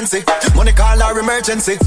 Urgency, money call our emergency.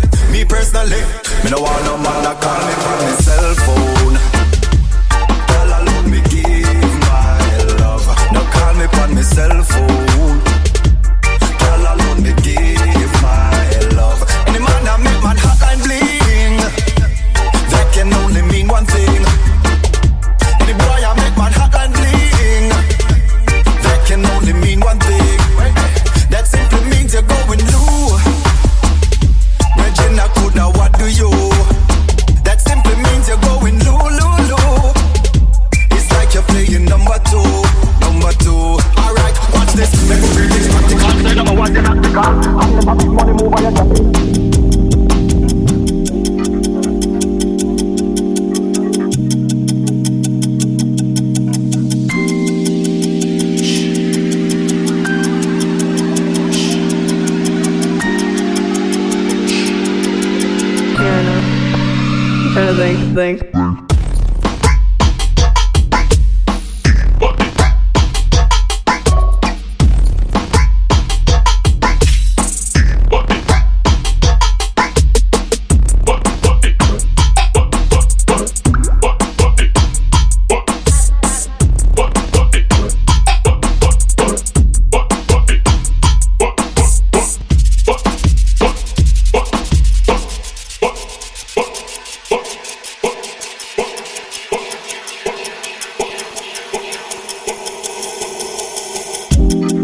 I'm